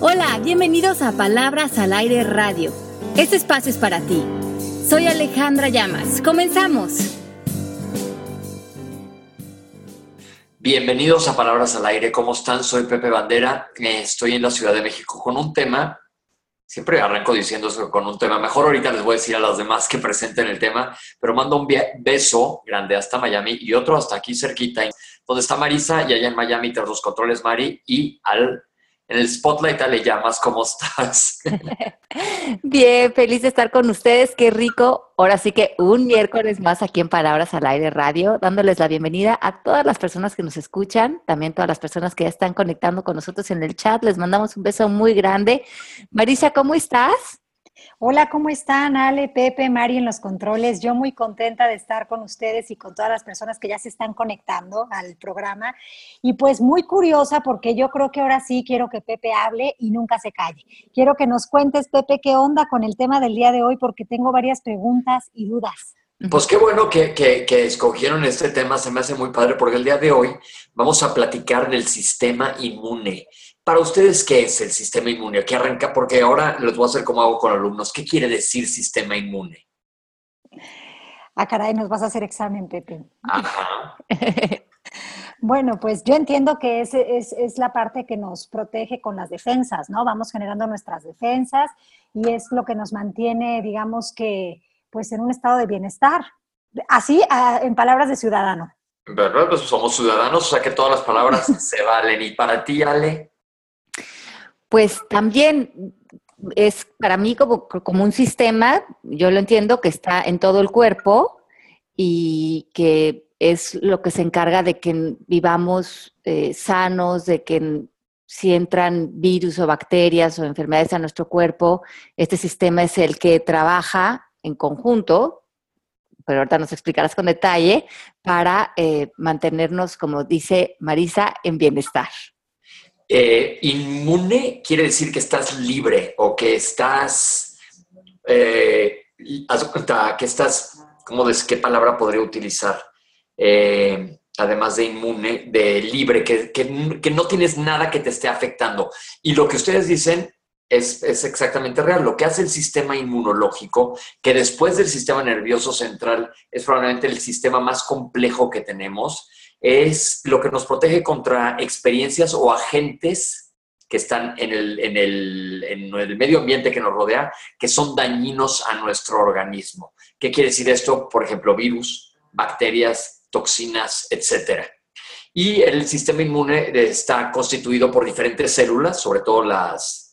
Hola, bienvenidos a Palabras al Aire Radio. Este espacio es para ti. Soy Alejandra Llamas. Comenzamos. Bienvenidos a Palabras al Aire. ¿Cómo están? Soy Pepe Bandera. Estoy en la Ciudad de México con un tema. Siempre arranco diciendo eso con un tema. Mejor ahorita les voy a decir a los demás que presenten el tema, pero mando un beso grande hasta Miami y otro hasta aquí cerquita, donde está Marisa y allá en Miami tras los controles Mari y al en el Spotlight le llamas, ¿cómo estás? Bien, feliz de estar con ustedes, qué rico. Ahora sí que un miércoles más aquí en Palabras al Aire Radio, dándoles la bienvenida a todas las personas que nos escuchan, también todas las personas que ya están conectando con nosotros en el chat. Les mandamos un beso muy grande. Marisa, ¿cómo estás? Hola, ¿cómo están? Ale, Pepe, Mari en los controles. Yo muy contenta de estar con ustedes y con todas las personas que ya se están conectando al programa. Y pues muy curiosa porque yo creo que ahora sí quiero que Pepe hable y nunca se calle. Quiero que nos cuentes, Pepe, qué onda con el tema del día de hoy porque tengo varias preguntas y dudas. Pues qué bueno que, que, escogieron este tema, se me hace muy padre porque el día de hoy vamos a platicar del sistema inmune. Para ustedes, ¿qué es el sistema inmune? ¿Qué arranca? Porque ahora les voy a hacer como hago con alumnos. ¿Qué quiere decir sistema inmune? Ah, caray, nos vas a hacer examen, Pepe. Ajá. bueno, pues yo entiendo que es, es, es, la parte que nos protege con las defensas, ¿no? Vamos generando nuestras defensas y es lo que nos mantiene, digamos que, pues en un estado de bienestar. Así, en palabras de ciudadano. ¿Verdad? Pues somos ciudadanos, o sea que todas las palabras se valen. ¿Y para ti, Ale? Pues también es para mí como, como un sistema, yo lo entiendo, que está en todo el cuerpo y que es lo que se encarga de que vivamos eh, sanos, de que si entran virus o bacterias o enfermedades a nuestro cuerpo, este sistema es el que trabaja en conjunto, pero ahorita nos explicarás con detalle, para eh, mantenernos, como dice Marisa, en bienestar. Eh, inmune quiere decir que estás libre o que estás, eh, que estás, ¿cómo de, qué palabra podría utilizar? Eh, además de inmune, de libre, que, que, no tienes nada que te esté afectando. Y lo que ustedes dicen es, es, exactamente real. Lo que hace el sistema inmunológico, que después del sistema nervioso central es probablemente el sistema más complejo que tenemos, es lo que nos protege contra experiencias o agentes que están en el, en el, en el medio ambiente que nos rodea, que son dañinos a nuestro organismo. ¿Qué quiere decir esto? Por ejemplo, virus, bacterias, toxinas, etcétera. Y el sistema inmune está constituido por diferentes células, sobre todo las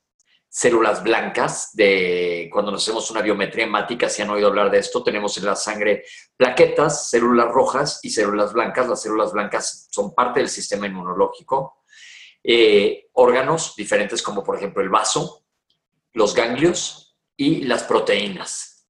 células blancas de cuando nos hacemos una biometría hemática, si han oído hablar de esto, tenemos en la sangre plaquetas, células rojas y células blancas. Las células blancas son parte del sistema inmunológico. Eh, órganos diferentes como por ejemplo el vaso, los ganglios y las proteínas.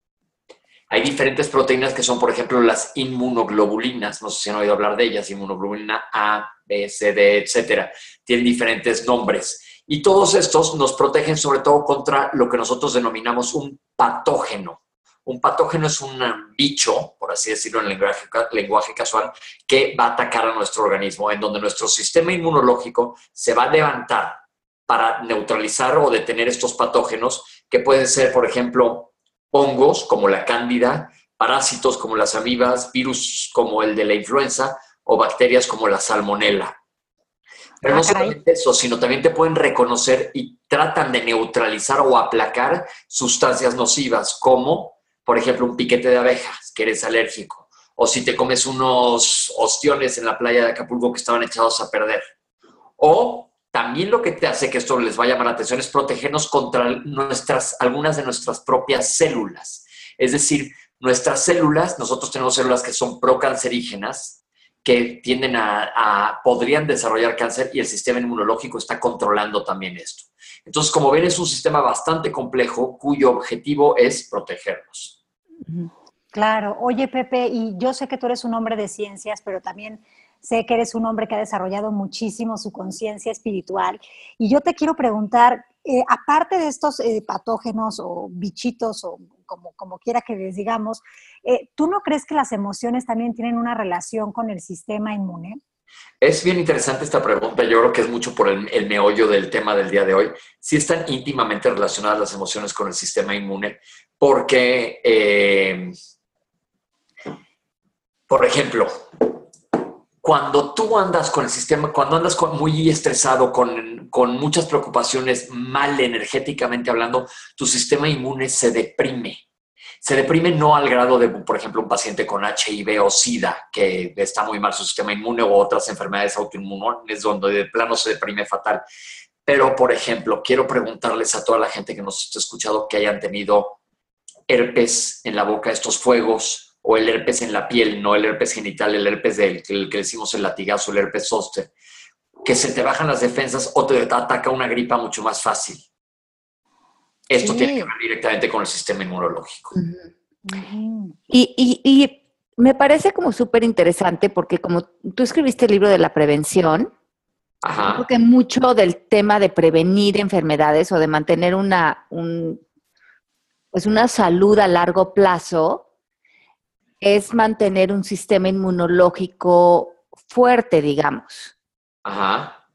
Hay diferentes proteínas que son, por ejemplo, las inmunoglobulinas. No sé si han oído hablar de ellas, inmunoglobulina A, B, C, D, etcétera. Tienen diferentes nombres. Y todos estos nos protegen sobre todo contra lo que nosotros denominamos un patógeno. Un patógeno es un bicho, por así decirlo en lenguaje, casual, que va a atacar a nuestro organismo, en donde nuestro sistema inmunológico se va a levantar para neutralizar o detener estos patógenos, que pueden ser, por ejemplo, hongos como la cándida, parásitos como las amibas, virus como el de la influenza o bacterias como la salmonela. Pero no ah, solamente eso, sino también te pueden reconocer y tratan de neutralizar o aplacar sustancias nocivas, como, por ejemplo, un piquete de abejas, que eres alérgico, o si te comes unos ostiones en la playa de Acapulco que estaban echados a perder. O también lo que te hace que esto les vaya a llamar la atención es protegernos contra nuestras, algunas de nuestras propias células. Es decir, nuestras células, nosotros tenemos células que son procancerígenas, que tienden a, podrían desarrollar cáncer y el sistema inmunológico está controlando también esto. Entonces, como ven, es un sistema bastante complejo cuyo objetivo es protegernos. Claro. Oye, Pepe, y yo sé que tú eres un hombre de ciencias, pero también sé que eres un hombre que ha desarrollado muchísimo su conciencia espiritual. Y yo te quiero preguntar, eh, aparte de estos eh, patógenos o bichitos o como, quiera que les digamos, eh, ¿tú no crees que las emociones también tienen una relación con el sistema inmune? Es bien interesante esta pregunta. Yo creo que es mucho por el, meollo del tema del día de hoy. Sí están íntimamente relacionadas las emociones con el sistema inmune, porque, por ejemplo, cuando tú andas con el sistema, cuando andas muy estresado, con, con muchas preocupaciones, mal energéticamente hablando, tu sistema inmune se deprime se deprime no al grado de, por ejemplo, un paciente con HIV o SIDA, que está muy mal su sistema inmune, o otras enfermedades autoinmunes donde de plano se deprime fatal. Pero, por ejemplo, quiero preguntarles a toda la gente que nos ha escuchado que hayan tenido herpes en la boca, estos fuegos, o el herpes en la piel, no el herpes genital, el herpes del el que decimos el latigazo, el herpes zóster, que se te bajan las defensas o te ataca una gripa mucho más fácil. Esto tiene que ver directamente con el sistema inmunológico. y, me parece como súper interesante porque como tú escribiste el libro de la prevención, creo que mucho del tema de prevenir enfermedades o de mantener una, pues una salud a largo plazo es mantener un sistema inmunológico fuerte, digamos. Ajá.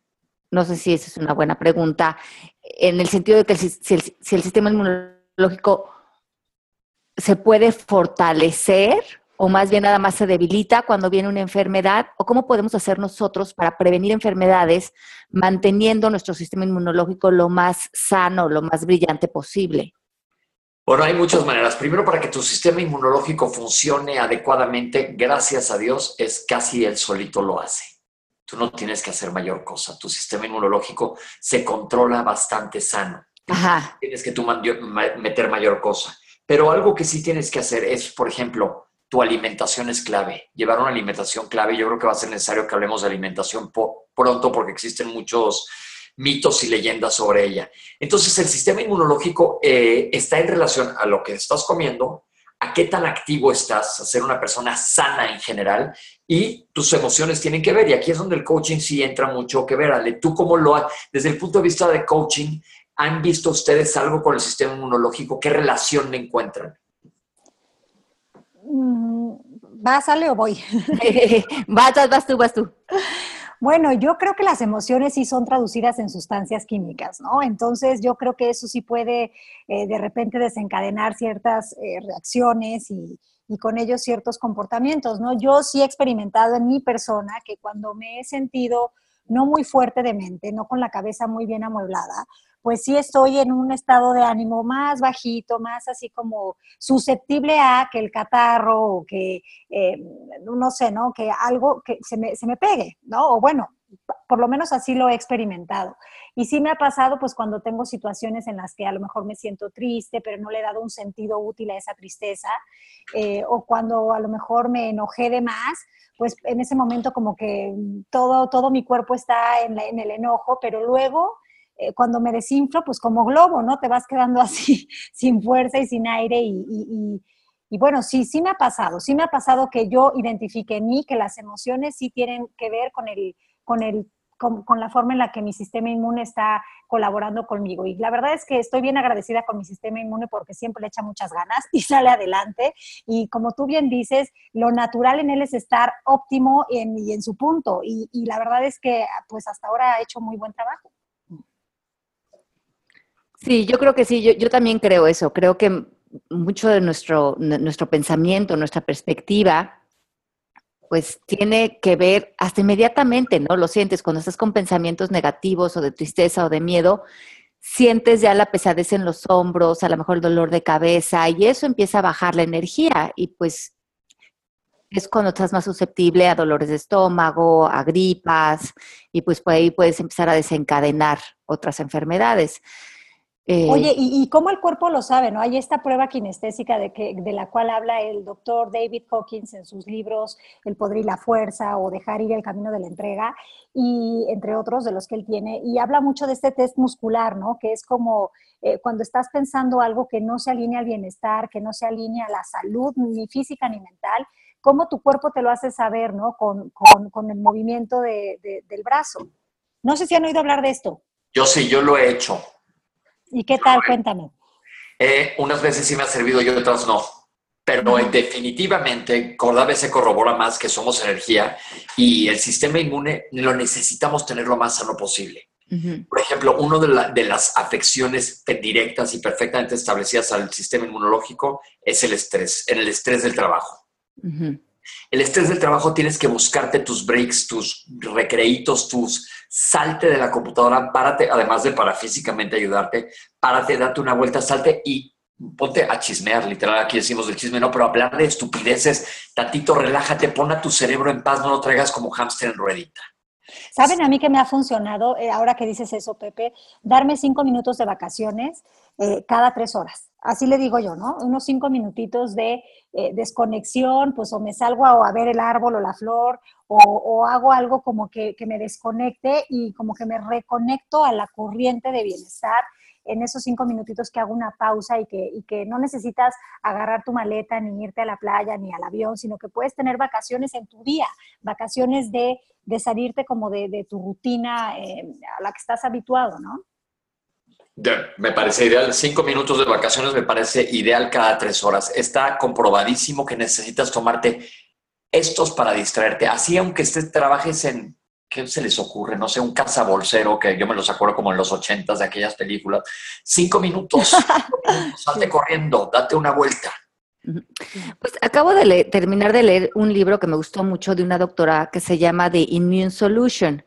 No sé si esa es una buena pregunta en el sentido de que si el, sistema inmunológico se puede fortalecer o más bien nada más se debilita cuando viene una enfermedad, o cómo podemos hacer nosotros para prevenir enfermedades manteniendo nuestro sistema inmunológico lo más sano, lo más brillante posible. Bueno, hay muchas maneras. Primero, para que tu sistema inmunológico funcione adecuadamente, gracias a Dios, es casi él solito lo hace tú no tienes que hacer mayor cosa. Tu sistema inmunológico se controla bastante sano. Tienes que tú meter mayor cosa. Pero algo que sí tienes que hacer es, por ejemplo, tu alimentación es clave. Llevar una alimentación clave. Yo creo que va a ser necesario que hablemos de alimentación pronto porque existen muchos mitos y leyendas sobre ella. Entonces, el sistema inmunológico eh, está en relación a lo que estás comiendo, a qué tan activo estás, a ser una persona sana en general y tus emociones tienen que ver. Y aquí es donde el coaching sí entra mucho que ver. Ale, tú cómo lo has, desde el punto de vista de coaching, ¿han visto ustedes algo con el sistema inmunológico? ¿Qué relación encuentran? Mm, ¿Vas, Ale, o voy? vas, vas tú, vas tú. Bueno, yo creo que las emociones sí son traducidas en sustancias químicas, ¿no? Entonces yo creo que eso sí puede eh, de repente desencadenar ciertas eh, reacciones y, y, con ellos ciertos comportamientos, ¿no? Yo sí he experimentado en mi persona que cuando me he sentido no muy fuerte de mente, no con la cabeza muy bien amueblada, pues sí estoy en un estado de ánimo más bajito, más así como susceptible a que el catarro o que, eh, no sé, ¿no? Que algo que se me, se me pegue, ¿no? O bueno, por lo menos así lo he experimentado. Y sí me ha pasado pues cuando tengo situaciones en las que a lo mejor me siento triste, pero no le he dado un sentido útil a esa tristeza, eh, o cuando a lo mejor me enojé de más, pues en ese momento como que todo, todo mi cuerpo está en, en el enojo, pero luego eh, cuando me desinflo, pues como globo, ¿no? Te vas quedando así, sin fuerza y sin aire y, y, bueno, sí, sí me ha pasado, sí me ha pasado que yo identifique en mí que las emociones sí tienen que ver con el, con el con, la forma en la que mi sistema inmune está colaborando conmigo. Y la verdad es que estoy bien agradecida con mi sistema inmune porque siempre le echa muchas ganas y sale adelante. Y como tú bien dices, lo natural en él es estar óptimo en, y en su punto. Y, y la verdad es que pues hasta ahora ha hecho muy buen trabajo. Sí, yo creo que sí, yo, también creo eso. Creo que mucho de nuestro, nuestro pensamiento, nuestra perspectiva, pues tiene que ver hasta inmediatamente, ¿no? Lo sientes cuando estás con pensamientos negativos o de tristeza o de miedo, sientes ya la pesadez en los hombros, a lo mejor el dolor de cabeza y eso empieza a bajar la energía y pues es cuando estás más susceptible a dolores de estómago, a gripas y pues por ahí puedes empezar a desencadenar otras enfermedades. Oye, eh, ¿y, cómo el cuerpo lo sabe? ¿no? Hay esta prueba kinestésica de, que, de la cual habla el doctor David Hawkins en sus libros El poder y la fuerza o Dejar ir el camino de la entrega, y entre otros de los que él tiene, y habla mucho de este test muscular, ¿no? Que es como eh, cuando estás pensando algo que no se alinea al bienestar, que no se alinea a la salud, ni física ni mental, cómo tu cuerpo te lo hace saber, ¿no? Con, con, el movimiento de, del brazo. No sé si han oído hablar de esto. Yo sí, yo lo he hecho. ¿Y qué tal? Cuéntame. Eh, unas veces sí me ha servido y otras no. pero definitivamente cada vez se corrobora más que somos energía y el sistema inmune lo necesitamos tener lo más sano posible. Por ejemplo, una de, las afecciones directas y perfectamente establecidas al sistema inmunológico es el estrés, en el estrés del trabajo. El estrés del trabajo tienes que buscarte tus breaks, tus recreitos, tus salte de la computadora, párate, además de para físicamente ayudarte, párate, date una vuelta, salte y ponte a chismear, literal, aquí decimos del chisme, no, pero hablar de estupideces, tantito relájate, pon a tu cerebro en paz, no lo traigas como hámster en ruedita. ¿Saben a mí que me ha funcionado, eh, ahora que dices eso, Pepe, darme cinco minutos de vacaciones eh, cada tres horas? Así le digo yo, ¿no? Unos cinco minutitos de eh, desconexión, pues o me salgo a, ver el árbol o la flor, o, hago algo como que, que, me desconecte y como que me reconecto a la corriente de bienestar en esos cinco minutitos que hago una pausa y que, y que no necesitas agarrar tu maleta ni irte a la playa ni al avión, sino que puedes tener vacaciones en tu día, vacaciones de, de salirte como de, de tu rutina eh, a la que estás habituado, ¿no? Me parece ideal. Cinco minutos de vacaciones me parece ideal cada tres horas. Está comprobadísimo que necesitas tomarte estos para distraerte. Así, aunque estés, trabajes en ¿qué se les ocurre? No sé, un cazabolsero, que yo me los acuerdo como en los ochentas de aquellas películas. Cinco minutos, salte corriendo, date una vuelta. Pues acabo de terminar de leer un libro que me gustó mucho de una doctora que se llama The Immune Solution.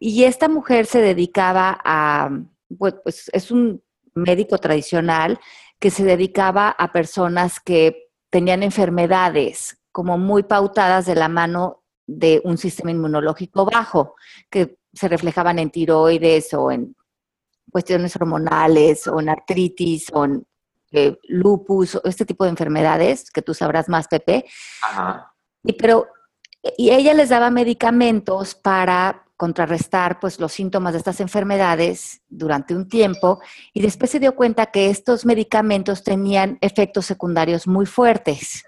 Y esta mujer se dedicaba a, pues, pues es un médico tradicional que se dedicaba a personas que tenían enfermedades como muy pautadas de la mano de un sistema inmunológico bajo, que se reflejaban en tiroides o en cuestiones hormonales o en artritis o en eh, lupus o este tipo de enfermedades que tú sabrás más, Pepe. Y, pero, y ella les daba medicamentos para contrarrestar pues, los síntomas de estas enfermedades durante un tiempo y después se dio cuenta que estos medicamentos tenían efectos secundarios muy fuertes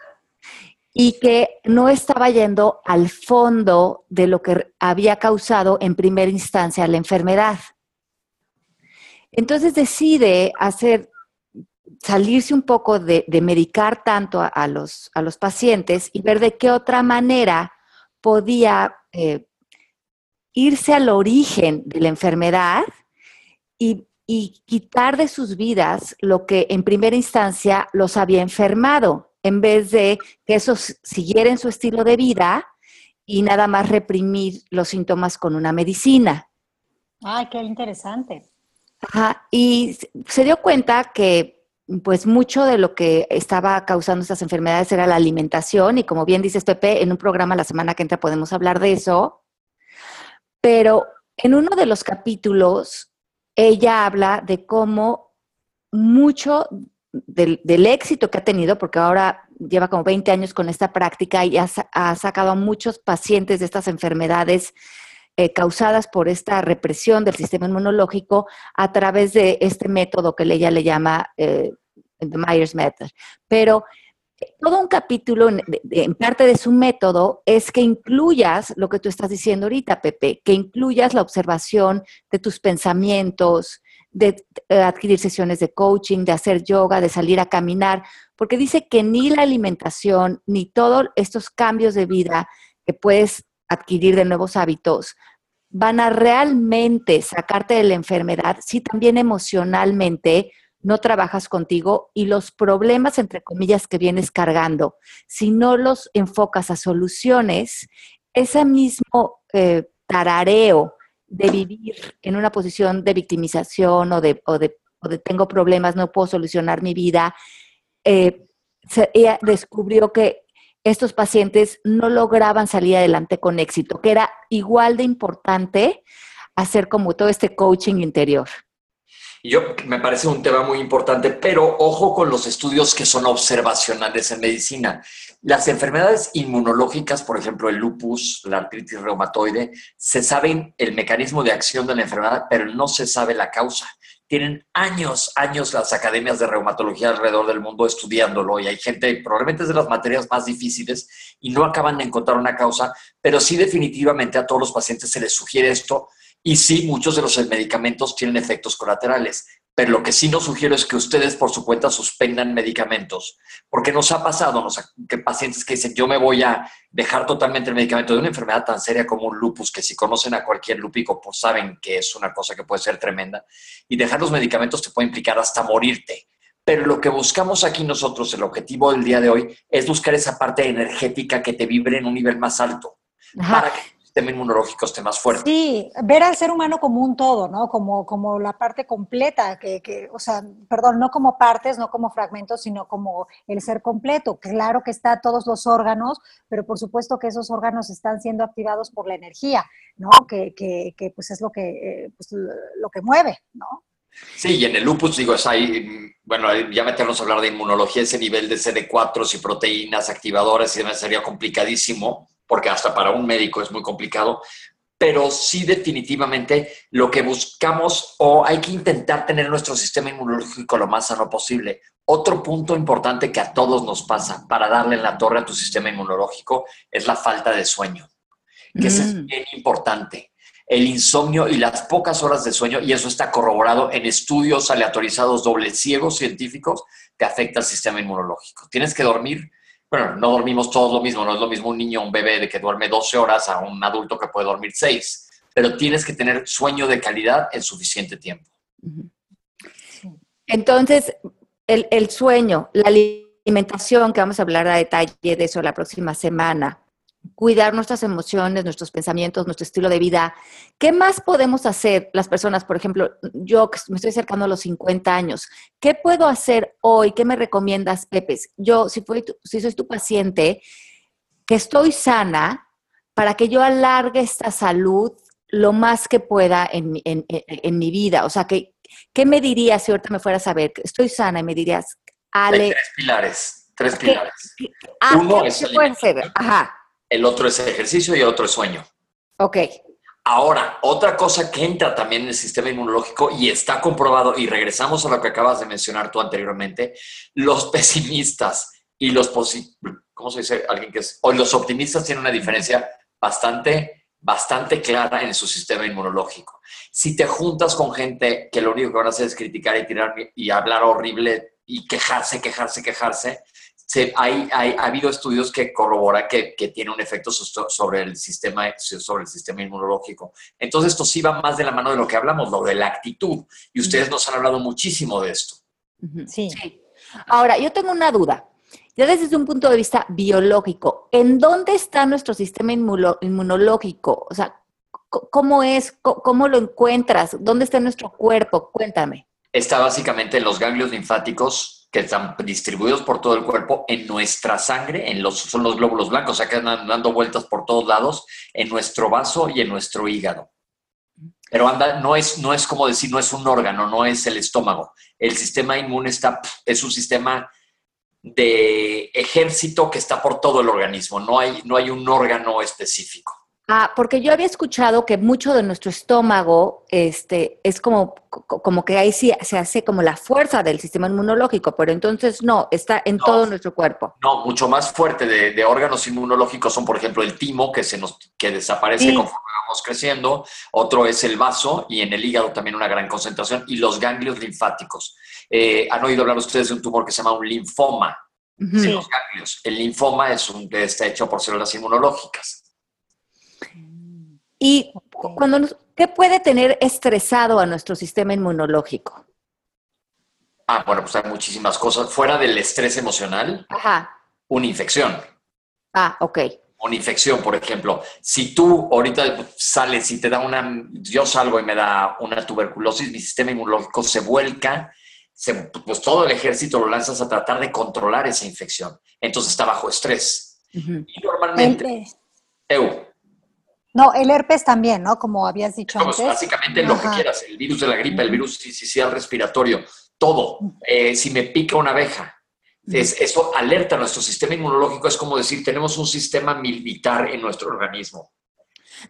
y que no estaba yendo al fondo de lo que había causado en primera instancia la enfermedad. Entonces decide hacer, salirse un poco de, medicar tanto a, los, a, los, pacientes y ver de qué otra manera podía eh, irse al origen de la enfermedad y, y quitar de sus vidas lo que en primera instancia los había enfermado en vez de que esos siguieran su estilo de vida y nada más reprimir los síntomas con una medicina. Ay, qué interesante. Ajá, y se dio cuenta que pues mucho de lo que estaba causando estas enfermedades era la alimentación y como bien dices Pepe, en un programa la semana que entra podemos hablar de eso, pero en uno de los capítulos ella habla de cómo mucho del, éxito que ha tenido, porque ahora lleva como 20 años con esta práctica y ha, sacado a muchos pacientes de estas enfermedades eh, causadas por esta represión del sistema inmunológico a través de este método que ella le llama eh, The Myers Method. Pero eh, todo un capítulo, en, parte de su método, es que incluyas lo que tú estás diciendo ahorita, Pepe, que incluyas la observación de tus pensamientos, de eh, adquirir sesiones de coaching, de hacer yoga, de salir a caminar, porque dice que ni la alimentación, ni todos estos cambios de vida que puedes adquirir de nuevos hábitos van a realmente sacarte de la enfermedad si también emocionalmente no trabajas contigo y los problemas, entre comillas, que vienes cargando, si no los enfocas a soluciones, ese mismo eh, tarareo de vivir en una posición de victimización o de, o de, tengo problemas, no puedo solucionar mi vida, eh, ella descubrió que estos pacientes no lograban salir adelante con éxito, que era igual de importante hacer como todo este coaching interior. Yo me parece un tema muy importante, pero ojo con los estudios que son observacionales en medicina. Las enfermedades inmunológicas, por ejemplo, el lupus, la artritis reumatoide, se saben el mecanismo de acción de la enfermedad, pero no se sabe la causa. Tienen años, años las academias de reumatología alrededor del mundo estudiándolo y hay gente, probablemente es de las materias más difíciles y no acaban de encontrar una causa, pero sí definitivamente a todos los pacientes se les sugiere esto y sí, muchos de los medicamentos tienen efectos colaterales. pero lo que sí nos sugiero es que ustedes por su cuenta suspendan medicamentos, porque nos ha pasado nos que pacientes que dicen, yo me voy a dejar totalmente el medicamento de una enfermedad tan seria como un lupus, que si conocen a cualquier lúpico, pues saben que es una cosa que puede ser tremenda, y dejar los medicamentos te puede implicar hasta morirte. Pero lo que buscamos aquí nosotros, el objetivo del día de hoy, es buscar esa parte energética que te vibre en un nivel más alto, para que sistema inmunológico esté más fuerte. Sí, ver al ser humano como un todo, ¿no? Como, como la parte completa, que, que, o sea, perdón, no como partes, no como fragmentos, sino como el ser completo. Claro que está todos los órganos, pero por supuesto que esos órganos están siendo activados por la energía, ¿no? Que, que, que pues es lo que, eh, pues, lo que mueve, ¿no? Sí, y en el lupus, digo, es ahí, bueno, ya meternos a hablar de inmunología, ese nivel de CD4 y proteínas activadoras y demás sería complicadísimo porque hasta para un médico es muy complicado, pero sí definitivamente lo que buscamos o hay que intentar tener nuestro sistema inmunológico lo más sano posible. Otro punto importante que a todos nos pasa para darle en la torre a tu sistema inmunológico es la falta de sueño, que es mm. bien importante. El insomnio y las pocas horas de sueño, y eso está corroborado en estudios aleatorizados doble ciegos científicos, que afecta al sistema inmunológico. Tienes que dormir bueno, no dormimos todos lo mismo, no es lo mismo un niño, un bebé de que duerme 12 horas a un adulto que puede dormir 6, pero tienes que tener sueño de calidad en suficiente tiempo. Entonces, el, el sueño, la alimentación, que vamos a hablar a detalle de eso la próxima semana, cuidar nuestras emociones, nuestros pensamientos, nuestro estilo de vida. ¿Qué más podemos hacer las personas? Por ejemplo, yo me estoy acercando a los 50 años, ¿qué puedo hacer hoy? ¿Qué me recomiendas, Pepe? Yo, si, si soy tu paciente, que estoy sana, para que yo alargue esta salud lo más que pueda en, mi vida. O sea, que, ¿qué me dirías si ahorita me fueras a ver? Estoy sana y me dirías, Ale... Hay tres pilares, tres pilares. Ah, Uno es el Ajá el otro es ejercicio y el otro es sueño. Ok. Ahora, otra cosa que entra también en el sistema inmunológico y está comprobado, y regresamos a lo que acabas de mencionar tú anteriormente, los pesimistas y los ¿cómo se dice? Alguien que es, o los optimistas tienen una diferencia bastante, bastante clara en su sistema inmunológico. Si te juntas con gente que lo único que van a hacer es criticar y tirar y hablar horrible y quejarse, quejarse, quejarse, hay, ha habido estudios que corroboran que, tiene un efecto sobre el, sistema, sobre el sistema inmunológico. Entonces, esto sí va más de la mano de lo que hablamos, lo de la actitud. Y ustedes nos han hablado muchísimo de esto. Sí. Ahora, yo tengo una duda. Ya desde un punto de vista biológico, ¿en dónde está nuestro sistema inmunológico? O sea, ¿cómo es? ¿Cómo lo encuentras? ¿Dónde está nuestro cuerpo? Cuéntame. Está básicamente en los ganglios linfáticos que están distribuidos por todo el cuerpo en nuestra sangre, en los, son los glóbulos blancos, o sea, que andan dando vueltas por todos lados, en nuestro vaso y en nuestro hígado. Pero anda, no es, no es como decir, no es un órgano, no es el estómago. El sistema inmune está, es un sistema de ejército que está por todo el organismo, no hay, no hay un órgano específico. Ah, porque yo había escuchado que mucho de nuestro estómago este, es como, como que ahí sí se hace como la fuerza del sistema inmunológico, pero entonces no, está en todo nuestro cuerpo. No, mucho más fuerte de, órganos inmunológicos son, por ejemplo, el timo, que, se nos, que desaparece conforme vamos creciendo, otro es el vaso y en el hígado también una gran concentración, y los ganglios linfáticos. Eh, ¿Han oído hablar ustedes de un tumor que se llama un linfoma? los ganglios. El linfoma es un, está hecho por células inmunológicas. Y cuando ¿qué puede tener estresado a nuestro sistema inmunológico? Ah, bueno, pues hay muchísimas cosas. Fuera del estrés emocional, Ajá. una infección. Ah, ok. Una infección, por ejemplo. Si tú ahorita sales y te da una, yo salgo y me da una tuberculosis, mi sistema inmunológico se vuelca, pues todo el ejército lo lanzas a tratar de controlar esa infección. Entonces está bajo estrés. Y normalmente... Eu, no, el herpes también, ¿no? Como habías dicho pues, antes. Básicamente lo que quieras, el virus de la gripe, el virus el respiratorio, todo. Eh, si me pica una abeja, eso alerta a nuestro sistema inmunológico, es como decir, tenemos un sistema militar en nuestro organismo.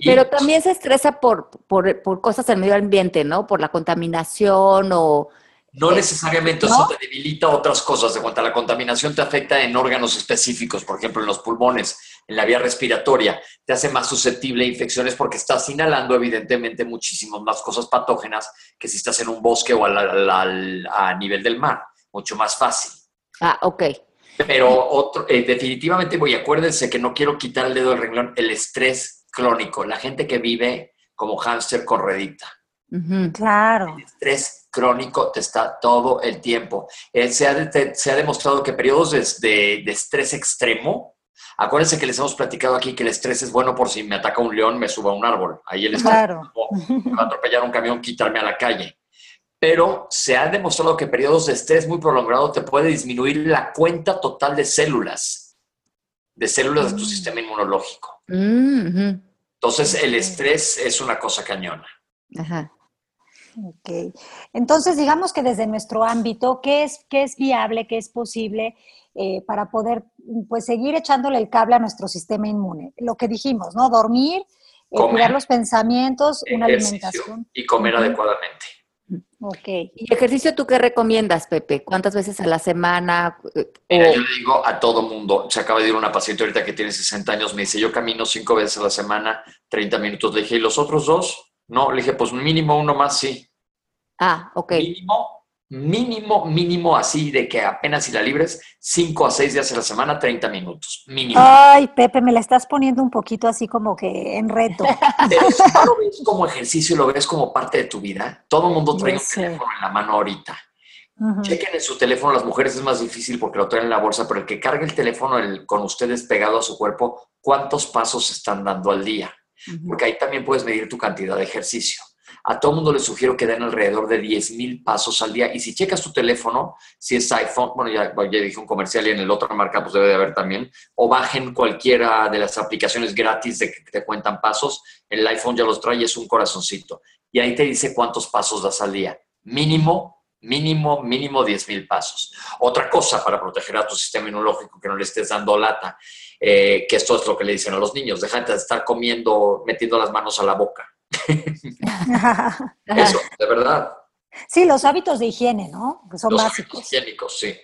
Pero también se estresa por, por, por, cosas del medio ambiente, ¿no? Por la contaminación o no necesariamente eso te debilita otras cosas. De cuanto a la contaminación te afecta en órganos específicos, por ejemplo, en los pulmones. En la vía respiratoria, te hace más susceptible a infecciones porque estás inhalando evidentemente muchísimas más cosas patógenas que si estás en un bosque o a nivel del mar, mucho más fácil. Ah, ok. Pero otro, eh, definitivamente, voy, acuérdense que no quiero quitar el dedo del renglón, el estrés crónico, la gente que vive como hámster corredita. claro. El estrés crónico te está todo el tiempo. Eh, se, ha se, ha demostrado que periodos de, de, estrés extremo, acuérdense que les hemos platicado aquí que el estrés es bueno por si me ataca un león, me suba a un árbol. Ahí el estrés claro. va a atropellar un camión, quitarme a la calle. Pero se ha demostrado que periodos de estrés muy prolongado te puede disminuir la cuenta total de células, de células de tu mm. sistema inmunológico. Mm, Entonces, el estrés es una cosa cañona. Ajá. Ok. Entonces, digamos que desde nuestro ámbito, ¿qué es, qué es viable, qué es posible eh, para poder pues, seguir echándole el cable a nuestro sistema inmune? Lo que dijimos, ¿no? Dormir, eh, cuidar los pensamientos, una alimentación. Y comer adecuadamente. Ok. ¿Y ejercicio tú qué recomiendas, Pepe? ¿Cuántas veces a la semana? Mira, yo le digo a todo mundo, se acaba de ir una paciente ahorita que tiene 60 años, me dice, yo camino cinco veces a la semana, 30 minutos. Le dije, ¿y los otros dos? No, le dije, pues mínimo uno más, sí. Ah, ok. Mínimo, mínimo, mínimo así de que apenas si la libres, 5 a 6 días a la semana, 30 minutos. Mínimo. Ay, Pepe, me la estás poniendo un poquito así como que en reto. Pero si no lo ves como ejercicio, lo ves como parte de tu vida. Todo el mundo trae un teléfono en la mano ahorita. Chequen en su teléfono, las mujeres es más difícil porque lo traen en la bolsa, pero el que cargue el teléfono con ustedes pegado a su cuerpo, ¿cuántos pasos están dando al día? porque ahí también puedes medir tu cantidad de ejercicio. A todo mundo le sugiero que den alrededor de 10.000 pasos al día. Y si checas tu teléfono, si es iPhone, bueno, ya, dije un comercial y en el otro marca pues debe de haber también, o bajen cualquiera de las aplicaciones gratis de que te cuentan pasos. El iPhone ya los trae es un corazoncito. Y ahí te dice cuántos pasos das al día. Mínimo, mínimo, mínimo 10.000 pasos. Otra cosa para proteger a tu sistema inmunológico, que no le estés dando lata eh, que esto es lo que le dicen a los niños, déjate de estar comiendo, metiendo las manos a la boca. Eso, de verdad. Sí, los hábitos de higiene, ¿no? Que son los básicos. higiénicos, sí.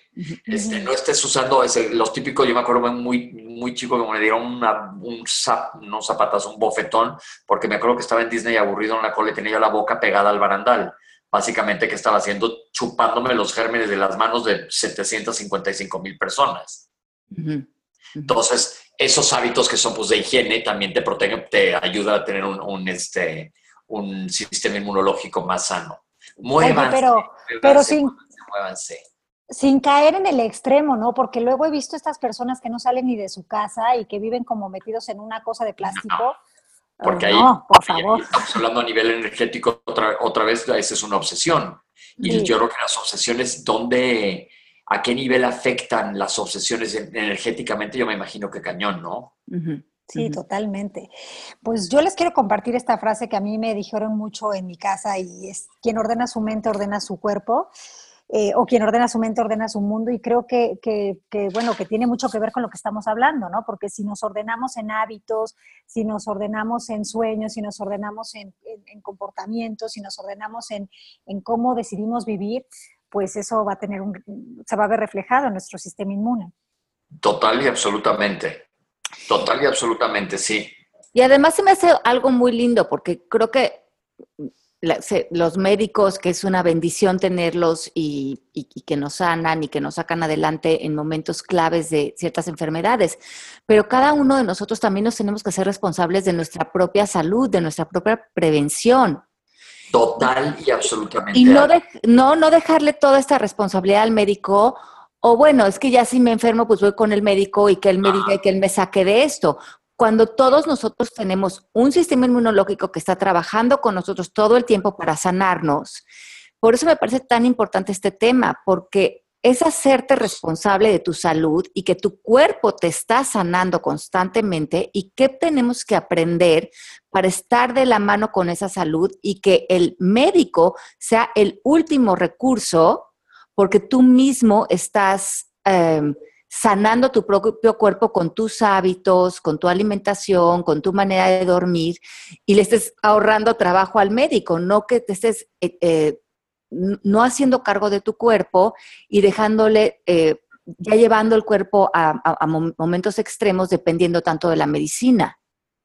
Este, no estés usando, los típicos, yo me acuerdo muy, muy chico que me dieron una, un zap, no zapatas, un bofetón, porque me acuerdo que estaba en Disney aburrido en la cola y tenía la boca pegada al barandal. Básicamente, ¿qué estaba haciendo? Chupándome los gérmenes de las manos de 755 mil personas. Entonces, esos hábitos que son pues, de higiene también te protegen, te ayuda a tener un, este, un sistema inmunológico más sano. Muévanse, pero, pero sin, sin caer en el extremo, ¿no? Porque luego he visto estas personas que no salen ni de su casa y que viven como metidos en una cosa de plástico. porque ahí, no, por favor. estamos hablando a nivel energético otra, otra vez, esa es una obsesión. Y yo creo que las obsesiones, ¿dónde, ¿A qué nivel afectan las obsesiones energéticamente? Yo me imagino que cañón, ¿no? Sí, totalmente. Pues yo les quiero compartir esta frase que a mí me dijeron mucho en mi casa y es, quien ordena su mente ordena su cuerpo. Eh, o quien ordena su mente ordena su mundo y creo que, que, bueno, que tiene mucho que ver con lo que estamos hablando, ¿no? Porque si nos ordenamos en hábitos, si nos ordenamos en sueños, si nos ordenamos en, en comportamientos, si nos ordenamos en, en, cómo decidimos vivir, pues eso va a tener un, se va a ver reflejado en nuestro sistema inmune. Total y absolutamente. Total y absolutamente, sí. Y además se me hace algo muy lindo porque creo que los médicos, que es una bendición tenerlos y, que nos sanan y que nos sacan adelante en momentos claves de ciertas enfermedades, pero cada uno de nosotros también nos tenemos que ser responsables de nuestra propia salud, de nuestra propia prevención. Total y absolutamente. Y no, no, no dejarle toda esta responsabilidad al médico, o bueno, es que ya si me enfermo, pues voy con el médico y que él me diga y que él me saque de esto. Cuando todos nosotros tenemos un sistema inmunológico que está trabajando con nosotros todo el tiempo para sanarnos, por eso me parece tan importante este tema, porque es hacerte responsable de tu salud y que tu cuerpo te está sanando constantemente y qué tenemos que aprender para estar de la mano con esa salud y que el médico sea el último recurso porque tú mismo estás em, sanando tu propio cuerpo con tus hábitos, con tu alimentación, con tu manera de dormir y le estés ahorrando trabajo al médico, no que te estés... Eh, eh, no haciendo cargo de tu cuerpo y dejándole eh, ya llevando el cuerpo a, momentos extremos dependiendo tanto de la medicina.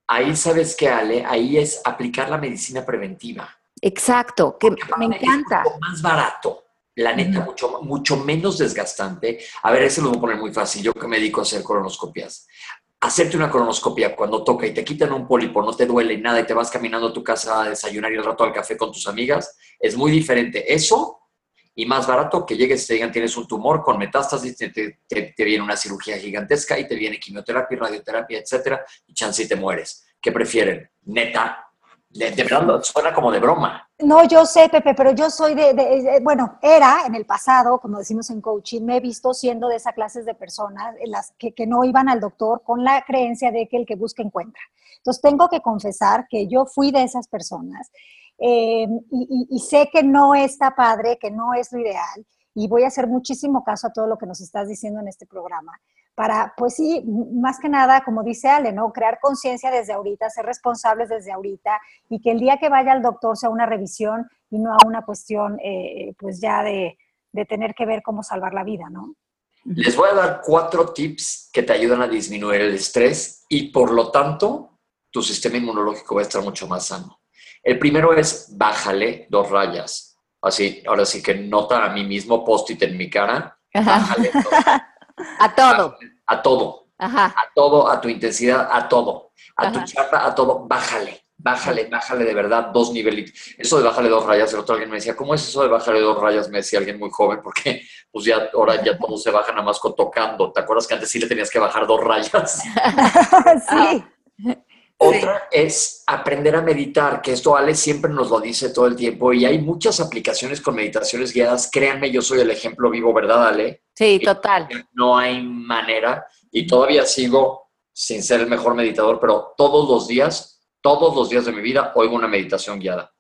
Ahí sabes que, Ale, ahí es aplicar la medicina preventiva. Exacto, que me encanta. Es más barato, la neta, mucho, mucho menos desgastante. A ver, ese lo voy a poner muy fácil. Yo que me dedico a hacer colonoscopias hacerte una colonoscopia cuando toca y te quitan un pólipo, no te duele nada y te vas caminando a tu casa a desayunar y al rato al café con tus amigas, es muy diferente. Eso y más barato que llegues y te digan tienes un tumor con metástasis, te, te, viene una cirugía gigantesca y te viene quimioterapia, radioterapia, etcétera, y chance y te mueres. ¿Qué prefieren? Neta, de, verdad suena como de broma. No, yo sé, Pepe, pero yo soy de, bueno, era en el pasado, como decimos en coaching, me he visto siendo de esas clases de personas las que, que no iban al doctor con la creencia de que el que busca encuentra. Entonces tengo que confesar que yo fui de esas personas eh, y, y, sé que no está padre, que no es lo ideal y voy a hacer muchísimo caso a todo lo que nos estás diciendo en este programa para, pues sí, más que nada, como dice Ale, ¿no? Crear conciencia desde ahorita, ser responsables desde ahorita y que el día que vaya al doctor sea una revisión y no a una cuestión, eh, pues ya de, de tener que ver cómo salvar la vida, ¿no? Les voy a dar cuatro tips que te ayudan a disminuir el estrés y por lo tanto tu sistema inmunológico va a estar mucho más sano. El primero es bájale dos rayas. Así, ahora sí que nota a mí mismo post-it en mi cara. Bájale dos a todo. A, todo. A todo, a tu intensidad, a todo. A tu chapa, a todo. Bájale, bájale, bájale de verdad dos niveles. Eso de bájale dos rayas, el otro alguien me decía, ¿cómo es eso de bájale dos rayas? Me decía alguien muy joven, porque pues ya ahora ya todo se baja nada más con tocando. ¿Te acuerdas que antes sí le tenías que bajar dos rayas? sí. Otra es aprender a meditar, que esto Ale siempre nos lo dice todo el tiempo y hay muchas aplicaciones con meditaciones guiadas. Créanme, yo soy el ejemplo vivo, ¿verdad, Ale? Sí, total. No hay manera y todavía sigo sin ser el mejor meditador, pero todos los días, todos los días de mi vida oigo una meditación guiada.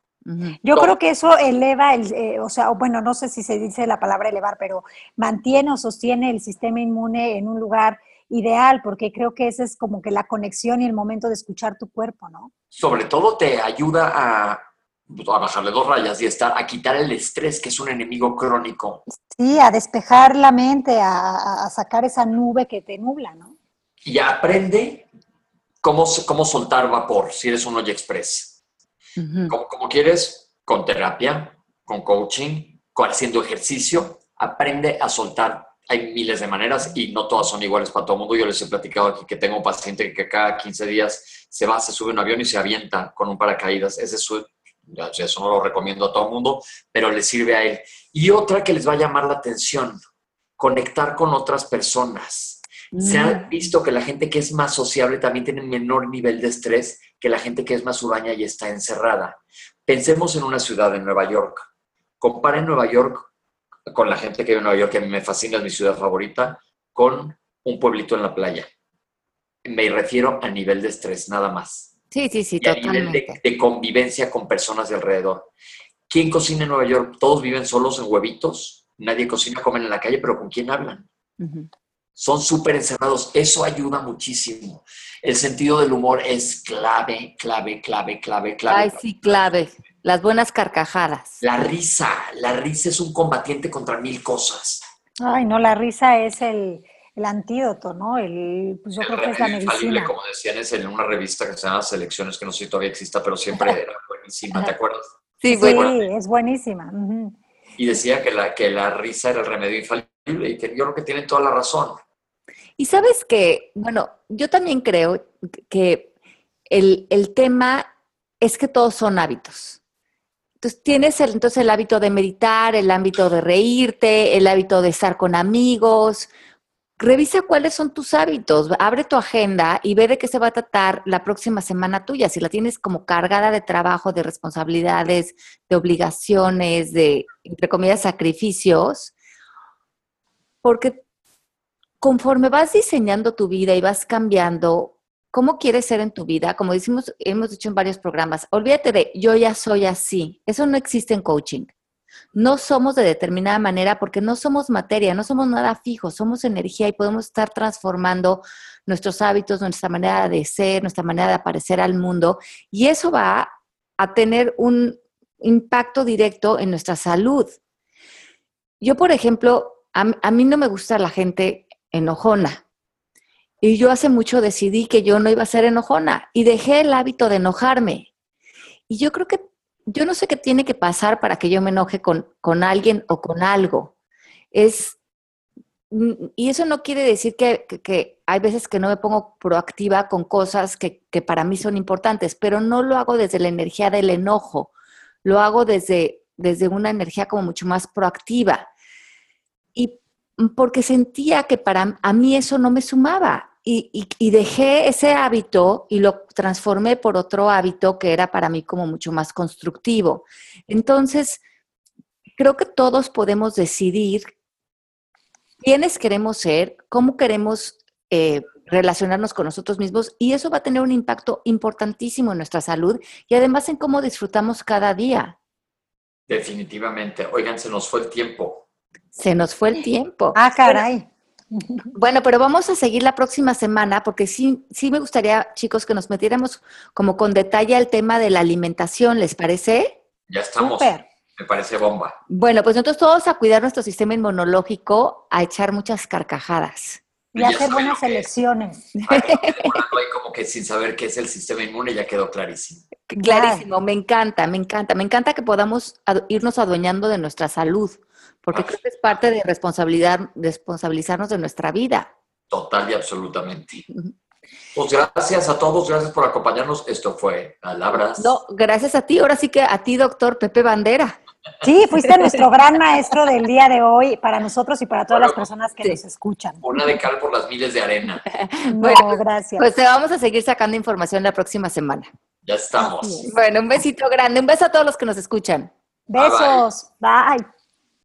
Yo creo que eso eleva, el, eh, o sea, bueno, no sé si se dice la palabra elevar, pero mantiene o sostiene el sistema inmune en un lugar ideal, porque creo que esa es como que la conexión y el momento de escuchar tu cuerpo, ¿no? Sobre todo te ayuda a, pues, a bajarle dos rayas y estar, a quitar el estrés, que es un enemigo crónico. Sí, a despejar la mente, a, sacar esa nube que te nubla, ¿no? Y aprende cómo, cómo soltar vapor, si eres un Oye Express. como, quieres, con terapia, con coaching, con haciendo ejercicio, aprende a soltar hay miles de maneras y no todas son iguales para todo el mundo. Yo les he platicado aquí que tengo un paciente que cada 15 días se va, se sube a un avión y se avienta con un paracaídas. Ese es su, eso no lo recomiendo a todo el mundo, pero le sirve a él. Y otra que les va a llamar la atención, conectar con otras personas. Se ha mm. visto que la gente que es más sociable también tiene menor nivel de estrés que la gente que es más uraña y está encerrada. Pensemos en una ciudad, en Nueva York. Comparen Nueva York con la gente que vive en Nueva York, que me fascina, es mi ciudad favorita, con un pueblito en la playa. Me refiero a nivel de estrés, nada más. Sí, sí, sí, totalmente. A nivel de, convivencia con personas de alrededor. ¿Quién cocina en Nueva York? Todos viven solos en huevitos. Nadie cocina, comen en la calle, pero ¿con quién hablan? Son súper encerrados. Eso ayuda muchísimo. El sentido del humor es clave, clave, clave, clave, clave. Ay, sí, clave. Las buenas carcajadas. La risa, la risa es un combatiente contra mil cosas. Ay, no, la risa es el, antídoto, ¿no? El, pues yo creo que es la medicina. Como decían, es en una revista que se llama Selecciones, que no sé si todavía exista, pero siempre era buenísima, ¿te acuerdas? Sí, sí es buenísima. Y decía que la, que la risa era el remedio infalible y que yo creo que tienen toda la razón. Y sabes que, bueno, yo también creo que el, el tema es que todos son hábitos. Entonces, tienes el, entonces el hábito de meditar, el hábito de reírte, el hábito de estar con amigos. Revisa cuáles son tus hábitos, abre tu agenda y ve de qué se va a tratar la próxima semana tuya. Si la tienes como cargada de trabajo, de responsabilidades, de obligaciones, de, entre comillas, sacrificios, porque conforme vas diseñando tu vida y vas cambiando, cómo quieres ser en tu vida, como decimos, hemos dicho en varios programas, olvídate de yo ya soy así. Eso no existe en coaching. No somos de determinada manera porque no somos materia, no somos nada fijo, somos energía y podemos estar transformando nuestros hábitos, nuestra manera de ser, nuestra manera de aparecer al mundo y eso va a tener un impacto directo en nuestra salud. Yo, por ejemplo, a, mí no me gusta la gente enojona. Y yo hace mucho decidí que yo no iba a ser enojona y dejé el hábito de enojarme. Y yo creo que, yo no sé qué tiene que pasar para que yo me enoje con, con alguien o con algo. Es, y eso no quiere decir que, que, hay veces que no me pongo proactiva con cosas que, que, para mí son importantes, pero no lo hago desde la energía del enojo, lo hago desde, desde una energía como mucho más proactiva. Y porque sentía que para a mí eso no me sumaba. Y, y, dejé ese hábito y lo transformé por otro hábito que era para mí como mucho más constructivo. Entonces, creo que todos podemos decidir quiénes queremos ser, cómo queremos eh, relacionarnos con nosotros mismos y eso va a tener un impacto importantísimo en nuestra salud y además en cómo disfrutamos cada día. Definitivamente. Oigan, se nos fue el tiempo. Se nos fue el tiempo. Ah, caray. Bueno, pero vamos a seguir la próxima semana porque sí, sí me gustaría, chicos, que nos metiéramos como con detalle al tema de la alimentación, ¿les parece? Ya estamos. Super. Me parece bomba. Bueno, pues nosotros todos a cuidar nuestro sistema inmunológico, a echar muchas carcajadas. Y hacer buenas elecciones. Como que sin saber qué es el sistema inmune ya quedó clarísimo. Clarísimo, me encanta, me encanta. Me encanta que podamos irnos adueñando de nuestra salud, porque creo que es parte de responsabilidad, responsabilizarnos de nuestra vida. Total y absolutamente. Pues gracias a todos, gracias por acompañarnos. Esto fue Palabras. No, gracias a ti. Ahora sí que a ti, doctor Pepe Bandera. Sí, fuiste nuestro gran maestro del día de hoy para nosotros y para todas las personas que nos escuchan. Una de cal por las miles de arena. bueno, gracias. Pues te vamos a seguir sacando información la próxima semana. Ya estamos. Bueno, un besito grande. Un beso a todos los que nos escuchan. Besos. bye.